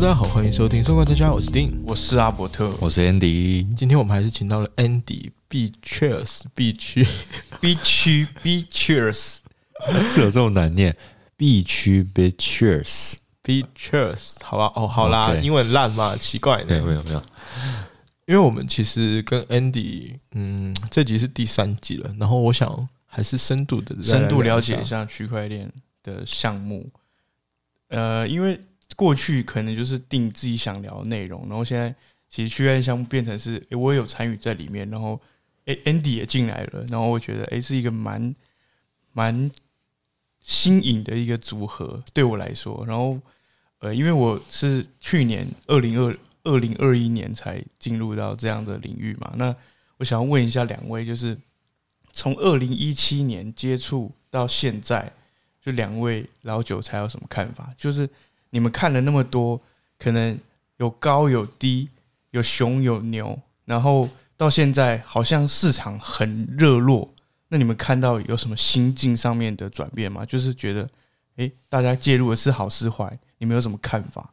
Hello，大家好，欢迎收听《生活在家》，我是丁，我是阿伯特，我是 Andy。今天我们还是请到了 Andy B Cheers B 区 B 区 B Cheers，是有这种难念？B 区 B Cheers B Cheers，好吧？哦，好啦英文烂嘛，奇怪没有呢。没有没有，因为我们其实跟 Andy，嗯，这集是第三集了，然后我想还是深度的深度了解一。下区块链的项目。呃，因为过去可能就是定自己想聊的内容，然后现在其实区块链项目变成是，诶、我也有参与在里面，然后诶、a n d y 也进来了，然后我觉得诶、是一个蛮蛮新颖的一个组合，对我来说。然后呃，因为我是去年二零二二零二一年才进入到这样的领域嘛，那我想要问一下两位，就是从二零一七年接触到现在，就两位老韭菜有什么看法？就是你们看了那么多，可能有高有低，有熊有牛，然后到现在好像市场很热络，那你们看到有什么心境上面的转变吗？就是觉得，诶，大家介入的是好是坏？你们有什么看法？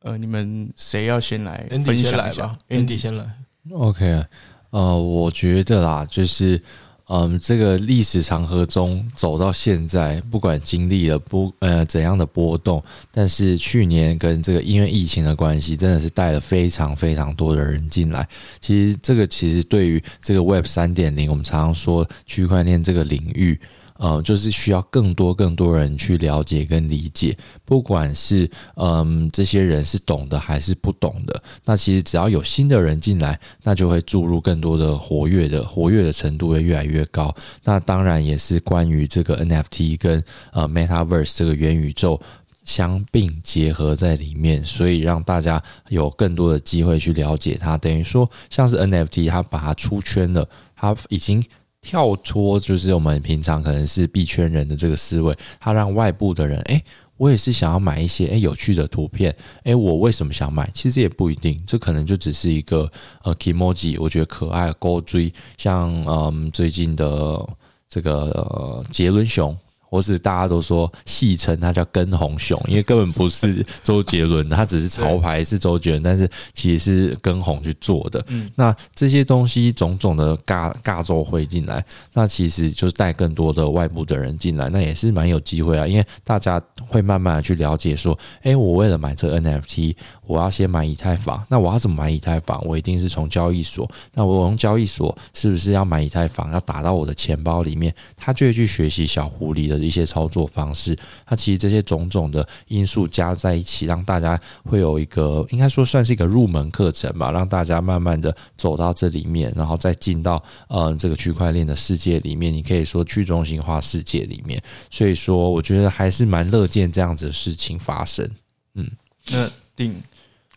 呃，你们谁要先来分享一下先来吧，Andy 先来。OK，呃，我觉得啦，就是嗯，这个历史长河中走到现在，不管经历了不呃怎样的波动，但是去年跟这个因为疫情的关系，真的是带了非常非常多的人进来。其实这个其实对于这个 Web 三点零，我们常常说区块链这个领域。呃，就是需要更多更多人去了解跟理解，不管是嗯这些人是懂的还是不懂的，那其实只要有新的人进来，那就会注入更多的活跃的活跃的程度会越来越高。那当然也是关于这个 NFT 跟呃 Metaverse 这个元宇宙。相并结合在里面，所以让大家有更多的机会去了解它。等于说，像是 NFT，它把它出圈了，它已经跳脱就是我们平常可能是币圈人的这个思维，它让外部的人，诶，我也是想要买一些诶有趣的图片，诶，我为什么想买？其实也不一定，这可能就只是一个呃 k i m o j i 我觉得可爱勾追，像嗯最近的这个、呃、杰伦熊。或是大家都说戏称他叫跟红熊，因为根本不是周杰伦，他只是潮牌是周杰伦，但是其实是跟红去做的。嗯那这些东西种种的尬尬奏会进来，那其实就是带更多的外部的人进来，那也是蛮有机会啊，因为大家会慢慢的去了解说，诶，我为了买这个 NFT，我要先买以太坊，那我要怎么买以太坊？我一定是从交易所，那我用交易所是不是要买以太坊，要打到我的钱包里面？他就会去学习小狐狸的一些操作方式。那其实这些种种的因素加在一起，让大家会有一个应该说算是一个入门课程吧，让大家慢慢的走到这里面，然后再进到呃这个区块链的世界里面。你可以说去中心化世界里面，所以说我觉得还是蛮乐见这样子的事情发生。嗯那定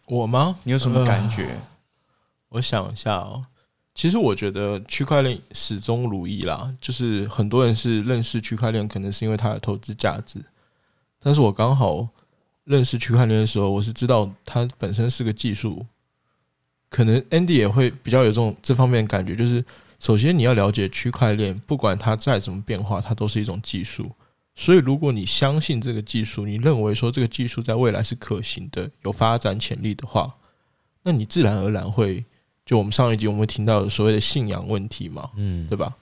我吗？你有什么感觉？我想一下哦，其实我觉得区块链始终如一啦，就是很多人是认识区块链，可能是因为它的投资价值，但是我刚好认识区块链的时候，我是知道它本身是个技术，可能 Andy 也会比较有这种这方面感觉，就是首先你要了解区块链，不管它再怎么变化，它都是一种技术。所以，如果你相信这个技术，你认为说这个技术在未来是可行的、有发展潜力的话，那你自然而然会，就我们上一集我们听到的所谓的信仰问题嘛，嗯对吧？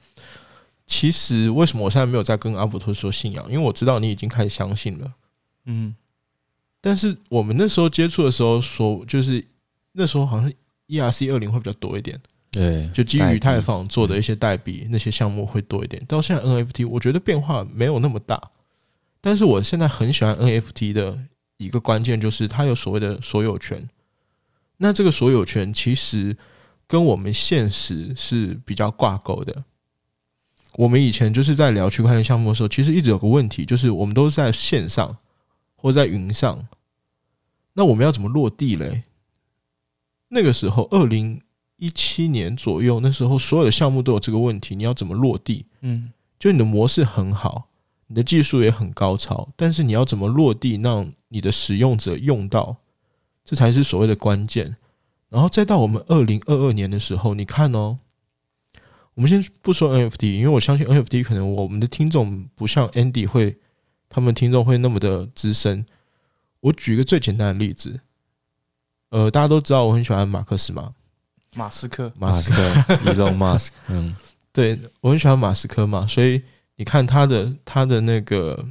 其实为什么我现在没有在跟阿伯托说信仰？因为我知道你已经开始相信了。嗯但是我们那时候接触的时候说，就是那时候好像 ERC 二零会比较多一点，对，就基于以太坊做的一些代币那些项目会多一点。到现在 NFT，我觉得变化没有那么大。但是我现在很喜欢 NFT 的一个关键就是它有所谓的所有权。那这个所有权其实跟我们现实是比较挂钩的。我们以前就是在聊区块链项目的时候，其实一直有个问题，就是我们都是在线上或在云上，那我们要怎么落地嘞？那个时候，二零一七年左右，那时候所有的项目都有这个问题，你要怎么落地？嗯就你的模式很好，你的技术也很高超，但是你要怎么落地，让你的使用者用到，这才是所谓的关键。然后再到我们二零二二年的时候，你看哦，我们先不说 NFT，因为我相信 NFT 可能我们的听众不像 Andy 会，他们听众会那么的资深。我举一个最简单的例子，呃，大家都知道我很喜欢马克思嘛，马斯克，马斯马斯克，Elon Musk，嗯，对我很喜欢马斯克嘛，所以你看他的他的那个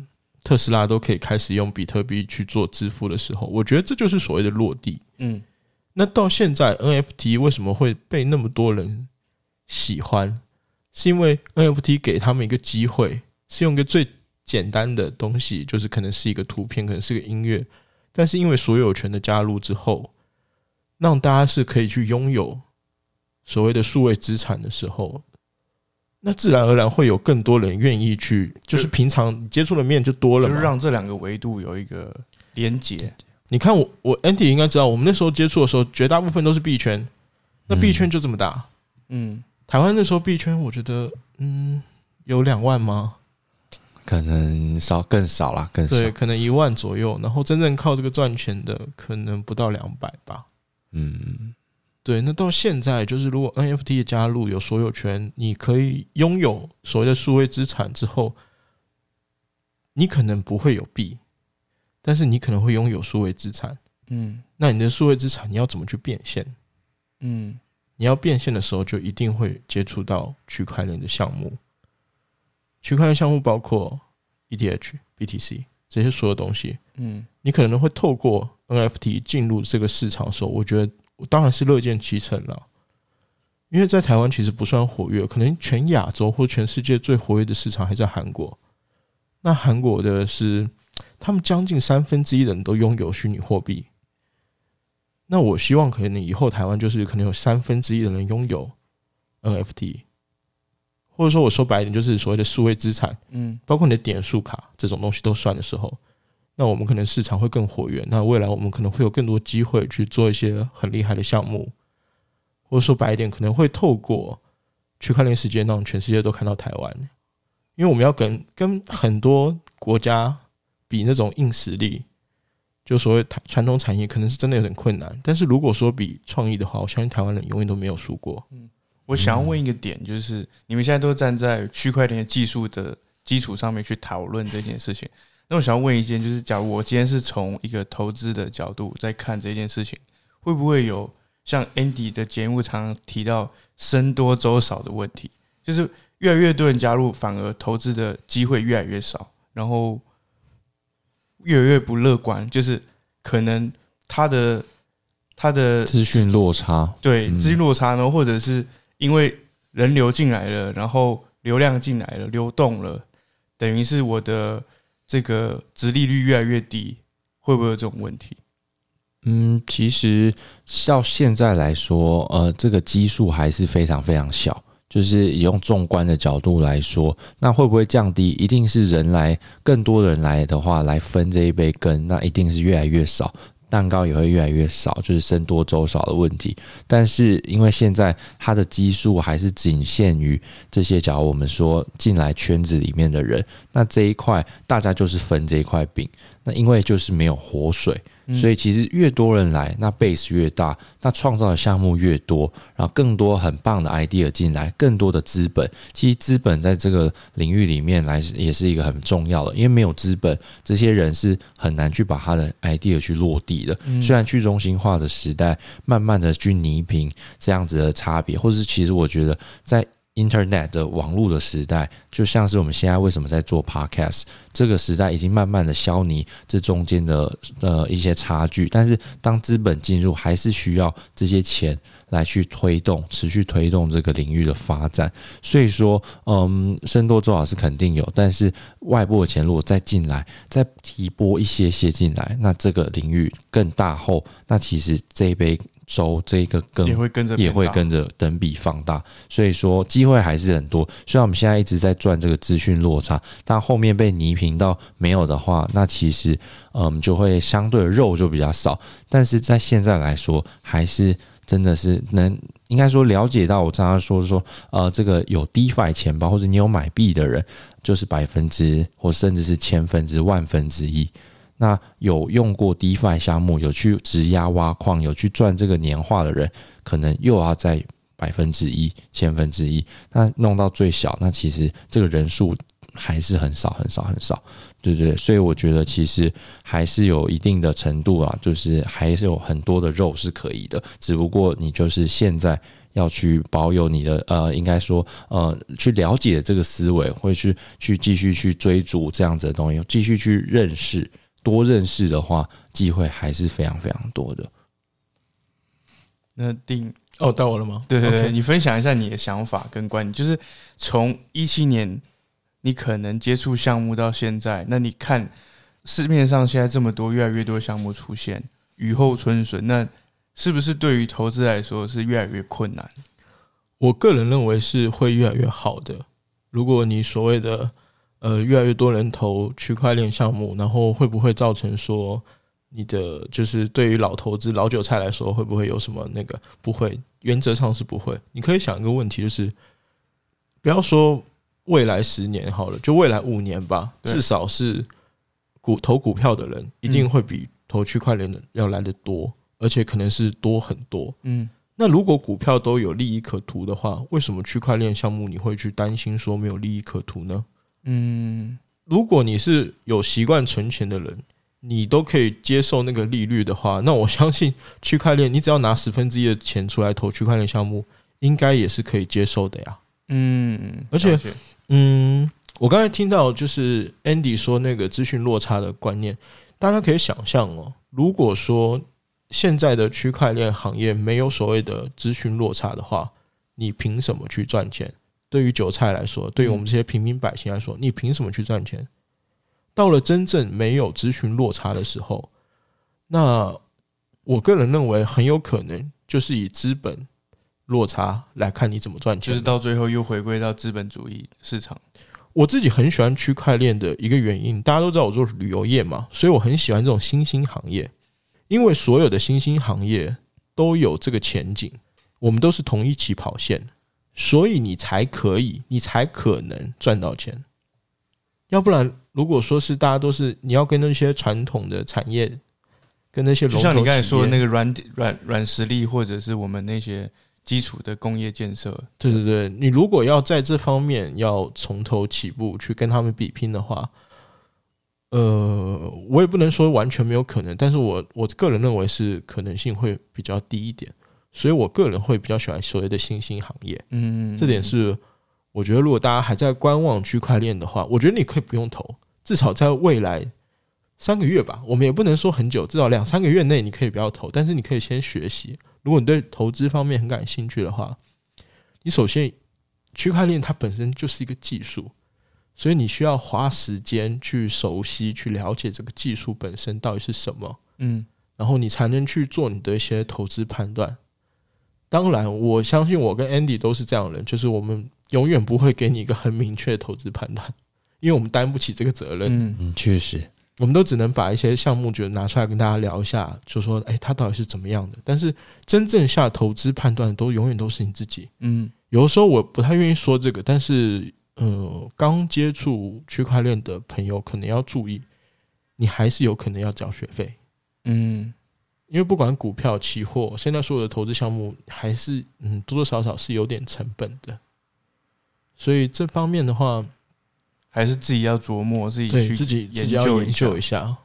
特斯拉都可以开始用比特币去做支付的时候，我觉得这就是所谓的落地。嗯那到现在 NFT 为什么会被那么多人喜欢？是因为 NFT 给他们一个机会，是用一个最简单的东西，就是可能是一个图片，可能是个音乐，但是因为所有权的加入之后，让大家是可以去拥有所谓的数位资产的时候，那自然而然会有更多人愿意去，就是平常接触的面就多了。就是让这两个维度有一个连接。你看我我 Andy 应该知道，我们那时候接触的时候，绝大部分都是币圈，那币圈就这么大。嗯，台湾那时候币圈，我觉得嗯有两万吗？可能少更少啦，更少。对，可能一万左右。然后真正靠这个赚钱的，可能不到两百吧。嗯，对，那到现在就是，如果 NFT 的加入有所有权，你可以拥有所谓的数位资产之后，你可能不会有币，但是你可能会拥有数位资产。嗯那你的数位资产你要怎么去变现？嗯你要变现的时候，就一定会接触到区块链的项目。区块链项目包括 ETH、BTC 这些所有东西，嗯你可能会透过 NFT 进入这个市场的时候，我觉得我当然是乐见其成了。因为在台湾其实不算活跃，可能全亚洲或全世界最活跃的市场还在韩国。那韩国的是，他们将近三分之一的人都拥有虚拟货币。那我希望可能以后台湾就是可能有三分之一的人拥有 NFT，或者说我说白一点，就是所谓的数位资产，嗯包括你的点数卡这种东西都算的时候，那我们可能市场会更活跃。那未来我们可能会有更多机会去做一些很厉害的项目，或者说白一点，可能会透过区块链世界让全世界都看到台湾，因为我们要跟跟很多国家比那种硬实力，就所谓传统产业可能是真的有点困难。但是如果说比创意的话，我相信台湾人永远都没有输过。嗯我想要问一个点，就是你们现在都站在区块链技术的基础上面去讨论这件事情。那我想要问一件，就是假如我今天是从一个投资的角度在看这件事情，会不会有像 Andy 的节目常常提到僧多粥少的问题？就是越来越多人加入，反而投资的机会越来越少，然后越来越不乐观，就是可能他的他的资讯落差，嗯对资讯落差呢，或者是因为人流进来了，然后流量进来了，流动了，等于是我的这个殖利率越来越低，会不会有这种问题？嗯，其实到现在来说，呃，这个基数还是非常非常小。就是以用纵观的角度来说，那会不会降低？一定是人来更多人来的话，来分这一杯羹，那一定是越来越少，蛋糕也会越来越少，就是僧多粥少的问题。但是因为现在它的基数还是仅限于这些，假如我们说进来圈子里面的人，那这一块大家就是分这一块饼。那因为就是没有活水，所以其实越多人来，那 base 越大，那创造的项目越多，然后更多很棒的 idea 进来，更多的资本。其实资本在这个领域里面来也是一个很重要的，因为没有资本，这些人是很难去把他的 idea 去落地的。虽然去中心化的时代慢慢的去弥平这样子的差别，或是其实我觉得在 Internet 的网络的时代，就像是我们现在为什么在做 Podcast 这个时代，已经慢慢的消弭这中间的呃一些差距。但是当资本进入，还是需要这些钱来去推动、持续推动这个领域的发展。所以说，嗯，深多周老师肯定有，但是外部的钱如果再进来，再提拨一些些进来，那这个领域更大后，那其实这一杯粥这一个更也会跟着也会跟着等比放大，所以说机会还是很多。虽然我们现在一直在赚这个资讯落差，但后面被泥平到没有的话，那其实嗯就会相对的肉就比较少。但是在现在来说，还是真的是能应该说了解到我常常说说呃这个有 DeFi 钱包或者你有买币的人，就是百分之或甚至是千分之万分之一。那有用过 DeFi 项目，有去质押挖矿，有去赚这个年化的人，可能又要在百分之一、千分之一，那弄到最小，那其实这个人数还是很少、很少、很少。对不对，所以我觉得其实还是有一定的程度啊，就是还是有很多的肉是可以的，只不过你就是现在要去保有你的呃，应该说呃，去了解这个思维，会去去继续去追逐这样子的东西，继续去认识，多认识的话，机会还是非常非常多的。那定哦，到我了吗？对对对你分享一下你的想法跟观点，就是从一七年你可能接触项目到现在，那你看市面上现在这么多越来越多项目出现，雨后春笋，那是不是对于投资来说是越来越困难？我个人认为是会越来越好的。如果你所谓的呃越来越多人投区块链项目，然后会不会造成说你的就是对于老投资老韭菜来说会不会有什么那个？不会，原则上是不会。你可以想一个问题，就是不要说未来十年好了，就未来五年吧，至少是股投股票的人一定会比投区块链的要来的多，而且可能是多很多。嗯那如果股票都有利益可图的话，为什么区块链项目你会去担心说没有利益可图呢？嗯如果你是有习惯存钱的人，你都可以接受那个利率的话，那我相信区块链，你只要拿十分之一的钱出来投区块链项目，应该也是可以接受的呀。嗯，而且嗯，我刚才听到就是 Andy 说那个资讯落差的观念，大家可以想象哦，如果说现在的区块链行业没有所谓的资讯落差的话，你凭什么去赚钱？对于韭菜来说，对于我们这些平民百姓来说，你凭什么去赚钱？到了真正没有咨询落差的时候，那我个人认为很有可能就是以资本落差来看你怎么赚钱的。就是到最后又回归到资本主义市场。我自己很喜欢区块链的一个原因，大家都知道我做旅游业嘛，所以我很喜欢这种新兴行业，因为所有的新兴行业都有这个前景，我们都是同一起跑线，所以你才可以，你才可能赚到钱。要不然，如果说是大家都是你要跟那些传统的产业，跟那些就像你刚才说的那个软软软实力，或者是我们那些基础的工业建设，对对对，你如果要在这方面要从头起步去跟他们比拼的话，呃，我也不能说完全没有可能，但是我我个人认为是可能性会比较低一点，所以我个人会比较喜欢所谓的新兴行业，嗯，这点是我觉得如果大家还在观望区块链的话，我觉得你可以不用投，至少在未来三个月吧，我们也不能说很久，至少两三个月内你可以不要投，但是你可以先学习。如果你对投资方面很感兴趣的话，你首先区块链它本身就是一个技术，所以你需要花时间去熟悉、去了解这个技术本身到底是什么，嗯然后你才能去做你的一些投资判断。当然，我相信我跟 Andy 都是这样的人，就是我们永远不会给你一个很明确的投资判断，因为我们担不起这个责任。嗯嗯，确实，我们都只能把一些项目觉得拿出来跟大家聊一下，就说，哎，它到底是怎么样的？但是真正下投资判断的都永远都是你自己。嗯有的时候我不太愿意说这个，但是，呃，刚接触区块链的朋友可能要注意，你还是有可能要交学费，嗯因为不管股票、期货，现在所有的投资项目还是嗯多多少少是有点成本的，所以这方面的话，还是自己要琢磨，自己去对自己自己研究一下。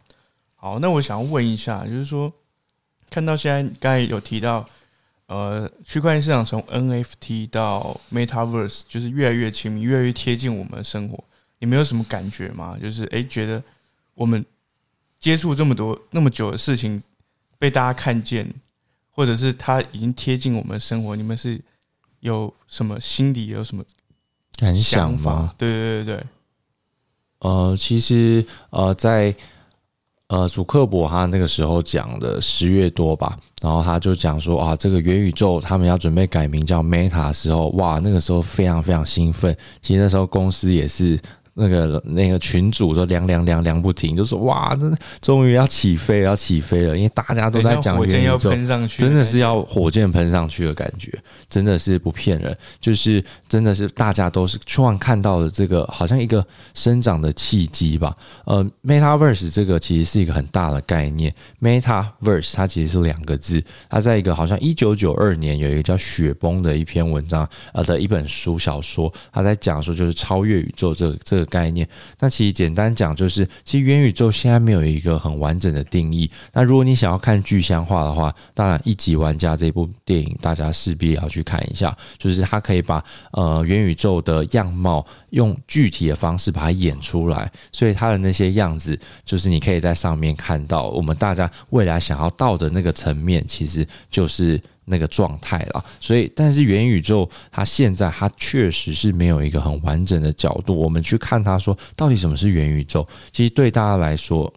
好，那我想问一下，就是说，看到现在刚才有提到，呃，区块链市场从 NFT 到 Metaverse，就是越来越亲密，越来越贴近我们的生活。你们有什么感觉吗？就是诶，觉得我们接触这么多那么久的事情被大家看见，或者是它已经贴近我们的生活，你们是有什么心里有什么感想吗？？对对对对，呃，其实呃，在呃祖克伯他那个时候讲的十月多吧，然后他就讲说啊，这个元宇宙他们要准备改名叫 Meta 的时候，哇，那个时候非常非常兴奋。其实那时候公司也是。那个那个群主都凉凉凉凉不停，就说哇，真的终于要起飞了，要起飞了，因为大家都在讲火箭要喷上去，真的是要火箭喷上去的感觉，真的是不骗人，就是真的是大家都是突然看到了这个好像一个生长的契机吧。呃，Metaverse 这个其实是一个很大的概念，Metaverse 它其实是两个字，它在一个好像一九九二年有一个叫雪崩的一篇文章呃的一本书小说，他在讲说就是超越宇宙这个这个个概念。那其实简单讲，就是其实元宇宙现在没有一个很完整的定义。那如果你想要看具象化的话，当然《一级玩家》这部电影大家势必要去看一下，就是它可以把呃元宇宙的样貌用具体的方式把它演出来，所以它的那些样子，就是你可以在上面看到我们大家未来想要到的那个层面，其实就是那个状态了。所以，但是元宇宙它现在它确实是没有一个很完整的角度，我们去看它说到底什么是元宇宙。其实对大家来说，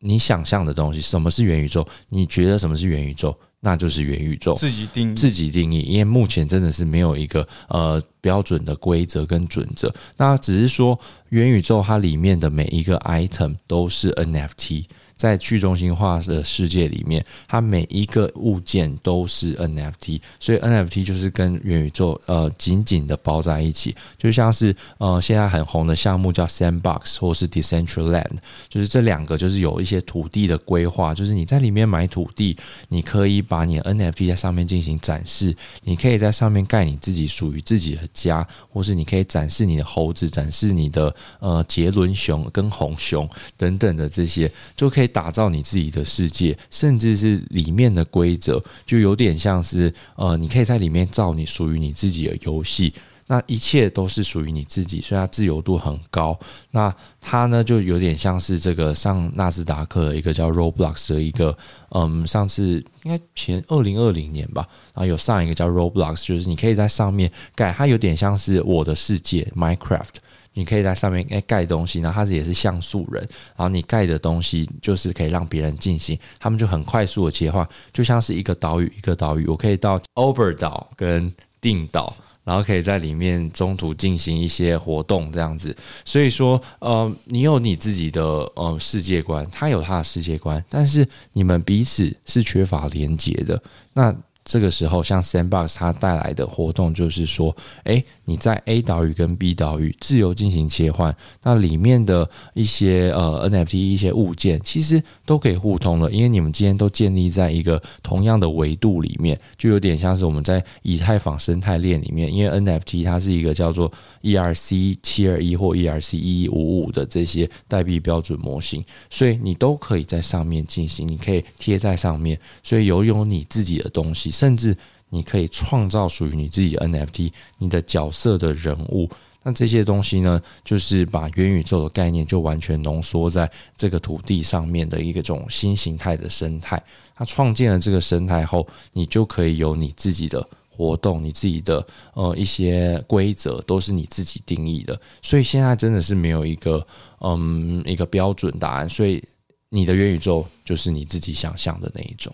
你想象的东西，什么是元宇宙？你觉得什么是元宇宙？那就是元宇宙自己定义，自己定义，因为目前真的是没有一个呃标准的规则跟准则。那只是说元宇宙它里面的每一个 item 都是 NFT。在去中心化的世界里面，它每一个物件都是 NFT，所以 NFT 就是跟元宇宙呃紧紧的包在一起，就像是呃现在很红的项目叫 Sandbox 或是 Decentraland，就是这两个就是有一些土地的规划，就是你在里面买土地，你可以把你的 NFT 在上面进行展示，你可以在上面盖你自己属于自己的家，或是你可以展示你的猴子，展示你的呃杰伦熊跟红熊等等的这些，就可以。打造你自己的世界，甚至是里面的规则，就有点像是呃，你可以在里面造你属于你自己的游戏。那一切都是属于你自己，所以它自由度很高。那它呢，就有点像是这个上纳斯达克的一个叫 Roblox 的一个，嗯，上次应该前二零二零年吧，然后有上一个叫 Roblox，就是你可以在上面盖，它有点像是我的世界 Minecraft。你可以在上面诶盖东西，然后它也是像素人，然后你盖的东西就是可以让别人进行，他们就很快速的切换，就像是一个岛屿一个岛屿，我可以到 Over 岛跟定岛，然后可以在里面中途进行一些活动这样子。所以说，呃，你有你自己的呃世界观，他有他的世界观，但是你们彼此是缺乏连接的。那这个时候，像 Sandbox 它带来的活动就是说，诶，你在 A 岛屿跟 B 岛屿自由进行切换，那里面的一些呃 NFT 一些物件其实都可以互通了，因为你们今天都建立在一个同样的维度里面，就有点像是我们在以太坊生态链里面，因为 NFT 它是一个叫做 ERC 七二一或 ERC 一一五五的这些代币标准模型，所以你都可以在上面进行，你可以贴在上面，所以有有你自己的东西。甚至你可以创造属于你自己的 NFT，你的角色的人物，那这些东西呢，就是把元宇宙的概念就完全浓缩在这个土地上面的一个种新形态的生态。它创建了这个生态后，你就可以有你自己的活动，你自己的呃一些规则都是你自己定义的。所以现在真的是没有一个嗯一个标准答案，所以你的元宇宙就是你自己想象的那一种。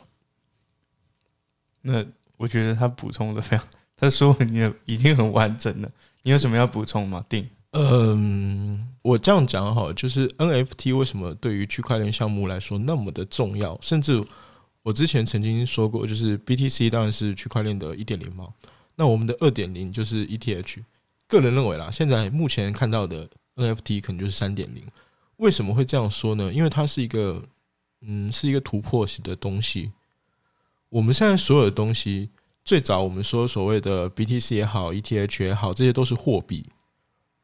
那我觉得他补充的非常，他说你已经很完整了。你有什么要补充吗？定，嗯，我这样讲好，就是 NFT 为什么对于区块链项目来说那么的重要？甚至我之前曾经说过，就是 BTC 当然是区块链的一点零嘛。那我们的二点零就是 ETH。个人认为啦，现在目前看到的 NFT 可能就是三点零。为什么会这样说呢？因为它是一个，嗯，是一个突破性的东西。我们现在所有的东西，最早我们说所谓的 BTC 也好，ETH 也好，这些都是货币。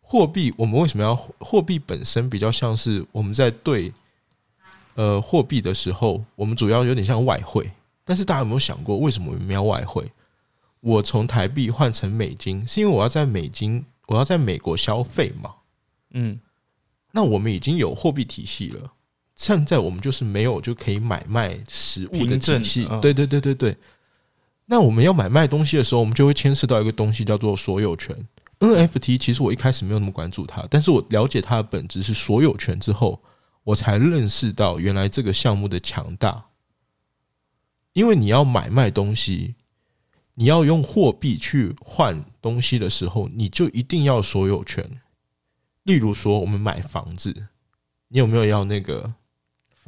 货币，我们为什么要货币本身比较像是我们在对呃货币的时候，我们主要有点像外汇。但是大家有没有想过，为什么我们要外汇？我从台币换成美金，是因为我要在美金，我要在美国消费嘛？嗯，那我们已经有货币体系了。现在我们就是没有就可以买卖实物的体系，对对对对对。那我们要买卖东西的时候，我们就会牵涉到一个东西叫做所有权。NFT 其实我一开始没有那么关注它，但是我了解它的本质是所有权之后，我才认识到原来这个项目的强大。因为你要买卖东西，你要用货币去换东西的时候，你就一定要所有权。例如说，我们买房子，你有没有要那个？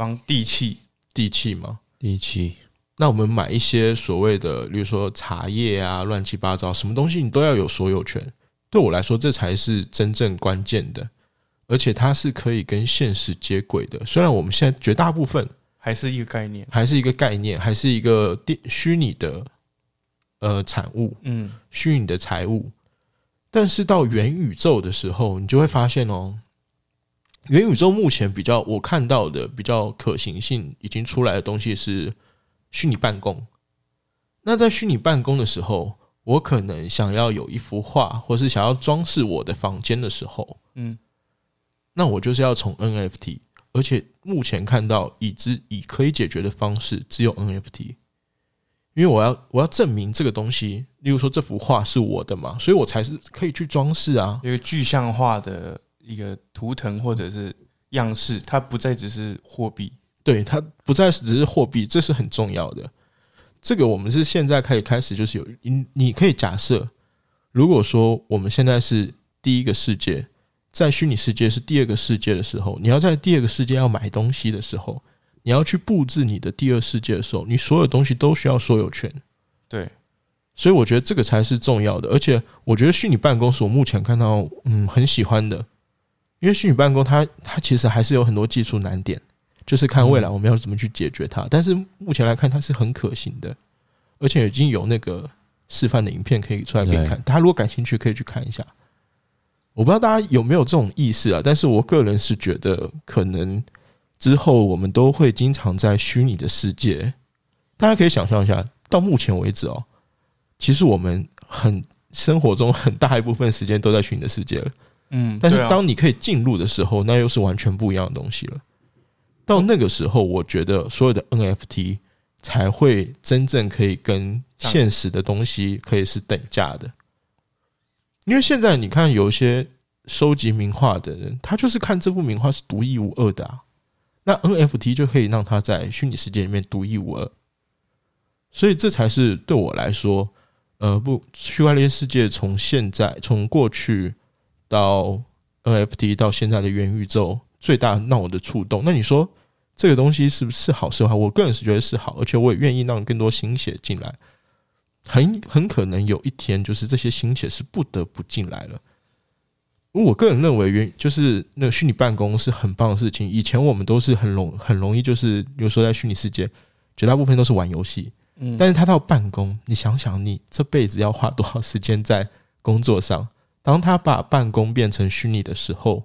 房地契，地契吗？地契。那我们买一些所谓的，比如说茶叶啊，乱七八糟，什么东西你都要有所有权。对我来说，这才是真正关键的，而且它是可以跟现实接轨的。虽然我们现在绝大部分还是一个概念，还是一个概念，还是一个电虚拟的呃产物，嗯，虚拟的财物。但是到元宇宙的时候，你就会发现哦，元宇宙目前比较我看到的比较可行性已经出来的东西是虚拟办公。那在虚拟办公的时候，我可能想要有一幅画，或是想要装饰我的房间的时候，嗯，那我就是要从 NFT，而且目前看到已知已可以解决的方式只有 NFT，因为我要我要证明这个东西，例如说这幅画是我的嘛，所以我才是可以去装饰啊。一个具象化的一个图腾或者是样式，它不再只是货币。对，它不再是只是货币，这是很重要的。这个我们是现在可以开始，就是有你你可以假设，如果说我们现在是第一个世界，在虚拟世界是第二个世界的时候，你要在第二个世界要买东西的时候，你要去布置你的第二世界的时候，你所有东西都需要所有权。对，所以我觉得这个才是重要的。而且我觉得虚拟办公室我目前看到嗯很喜欢的，因为虚拟办公它它其实还是有很多技术难点。就是看未来我们要怎么去解决它，但是目前来看它是很可行的，而且已经有那个示范的影片可以出来给你看。大家如果感兴趣，可以去看一下。我不知道大家有没有这种意识啊？但是我个人是觉得，可能之后我们都会经常在虚拟的世界。大家可以想象一下，到目前为止哦，其实我们很生活中很大一部分时间都在虚拟的世界了。嗯，但是当你可以进入的时候，那又是完全不一样的东西了。到那个时候，我觉得所有的 NFT 才会真正可以跟现实的东西可以是等价的。因为现在你看，有一些收集名画的人，他就是看这幅名画是独一无二的啊。那 NFT 就可以让他在虚拟世界里面独一无二。所以这才是对我来说，呃，不，区块链世界从现在从过去到 NFT 到现在的元宇宙。最大让我的触动，那你说这个东西是不是好是坏？我个人是觉得是好，而且我也愿意让更多新血进来。很很可能有一天，就是这些新血是不得不进来了。我个人认为，原就是那个虚拟办公是很棒的事情。以前我们都是很容很容易，就是比如说在虚拟世界，绝大部分都是玩游戏。嗯，但是他到办公，你想想，你这辈子要花多少时间在工作上？当他把办公变成虚拟的时候。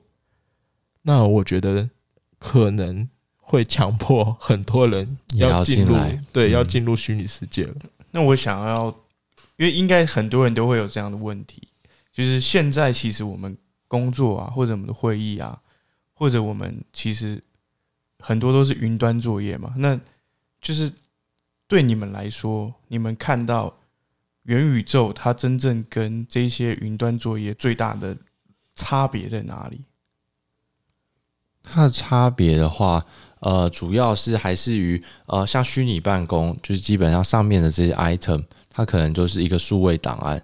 那我觉得可能会强迫很多人要进入，对，要进入虚拟世界了。那我想要，因为应该很多人都会有这样的问题，就是现在其实我们工作啊，或者我们的会议啊，或者我们其实很多都是云端作业嘛。那就是对你们来说，你们看到元宇宙它真正跟这些云端作业最大的差别在哪里？它的差别的话，呃，主要是还是于呃，像虚拟办公，就是基本上上面的这些 item，它可能就是一个数位档案。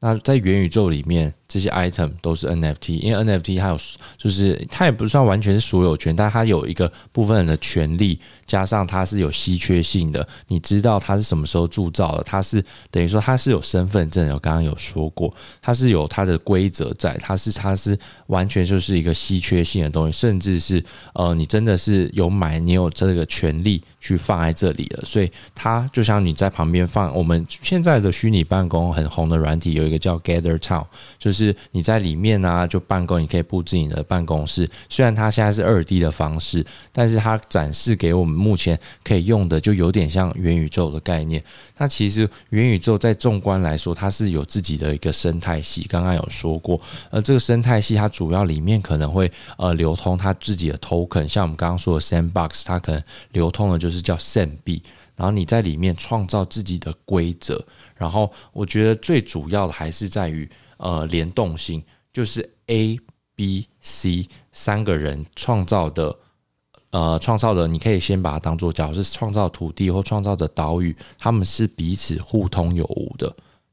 那在元宇宙里面，这些 item 都是 NFT，因为 NFT 它有，就是它也不算完全是所有权，但它有一个部分人的权利。加上它是有稀缺性的，你知道它是什么时候铸造的？它是等于说它是有身份证，我刚刚有说过，它是有它的规则在，它是它是完全就是一个稀缺性的东西，甚至是呃，你真的是有买，你有这个权利去放在这里了，所以它就像你在旁边放。我们现在的虚拟办公很红的软体有一个叫 Gather Town，就是是你在里面啊就办公，你可以布置你的办公室。虽然它现在是二 D 的方式，但是它展示给我们。目前可以用的就有点像元宇宙的概念。那其实元宇宙在纵观来说，它是有自己的一个生态系。刚刚有说过，呃，这个生态系它主要里面可能会呃流通它自己的 token，像我们刚刚说的 Sandbox，它可能流通的就是叫 Sand 币。然后你在里面创造自己的规则。然后我觉得最主要的还是在于呃联动性，就是 A、B、C 三个人创造的。呃，创造的你可以先把它当做，假如是创造土地或创造的岛屿，他们是彼此互通有无的。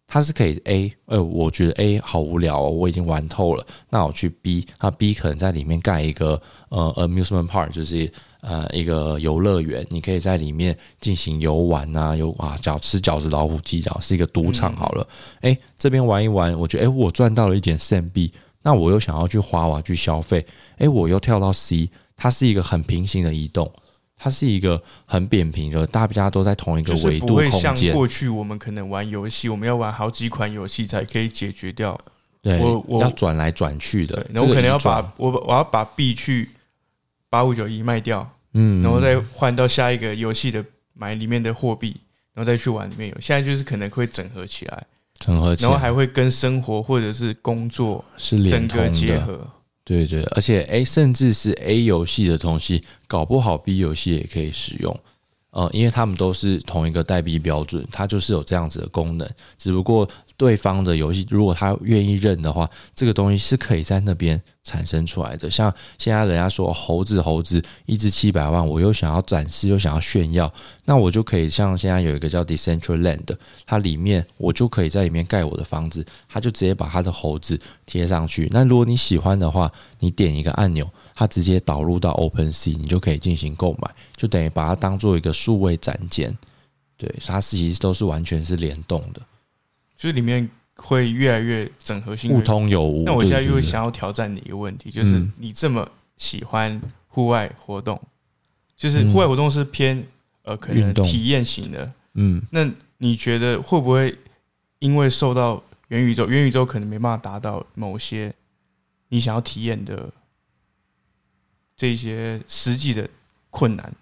它是可以 A，呃，我觉得 A 好无聊哦，我已经玩透了。那我去 B，那 B 可能在里面盖一个呃 amusement park，就是呃一个游乐园，你可以在里面进行游玩啊，有啊饺吃饺子老虎鸡脚是一个赌场好了。哎，这边玩一玩，我觉得哎我赚到了一点 C B，那我又想要去花瓦去消费，哎我又跳到 C。它是一个很平行的移动，它是一个很扁平的，大家都在同一个维度空间。过去我们可能玩游戏，我们要玩好几款游戏才可以解决掉对，我我要转来转去的那，，我可能要把我我要把币去八五九一卖掉，嗯，然后再换到下一个游戏的买里面的货币，然后再去玩里面有。现在就是可能会整合起来，整合起来，然后还会跟生活或者是工作是连整个结合。对对，而且 A 甚至是 A 游戏的东西，搞不好 B 游戏也可以使用。呃，因为他们都是同一个代币标准，它就是有这样子的功能。只不过对方的游戏，如果他愿意认的话，这个东西是可以在那边产生出来的。像现在人家说猴子猴子一只七百万，我又想要展示又想要炫耀，那我就可以像现在有一个叫 Decentraland，它里面我就可以在里面盖我的房子，它就直接把它的猴子贴上去。那如果你喜欢的话，你点一个按钮，它直接导入到 OpenSea，你就可以进行购买，就等于把它当做一个数位展件。对，它其实都是完全是联动的，就是里面会越来越整合性互。通有无。那我现在又想要挑战你一个问题，就是嗯你这么喜欢户外活动，就是嗯户外活动是偏呃可能体验型的，嗯，那你觉得会不会因为受到元宇宙，元宇宙可能没办法达到某些你想要体验的这些实际的困难？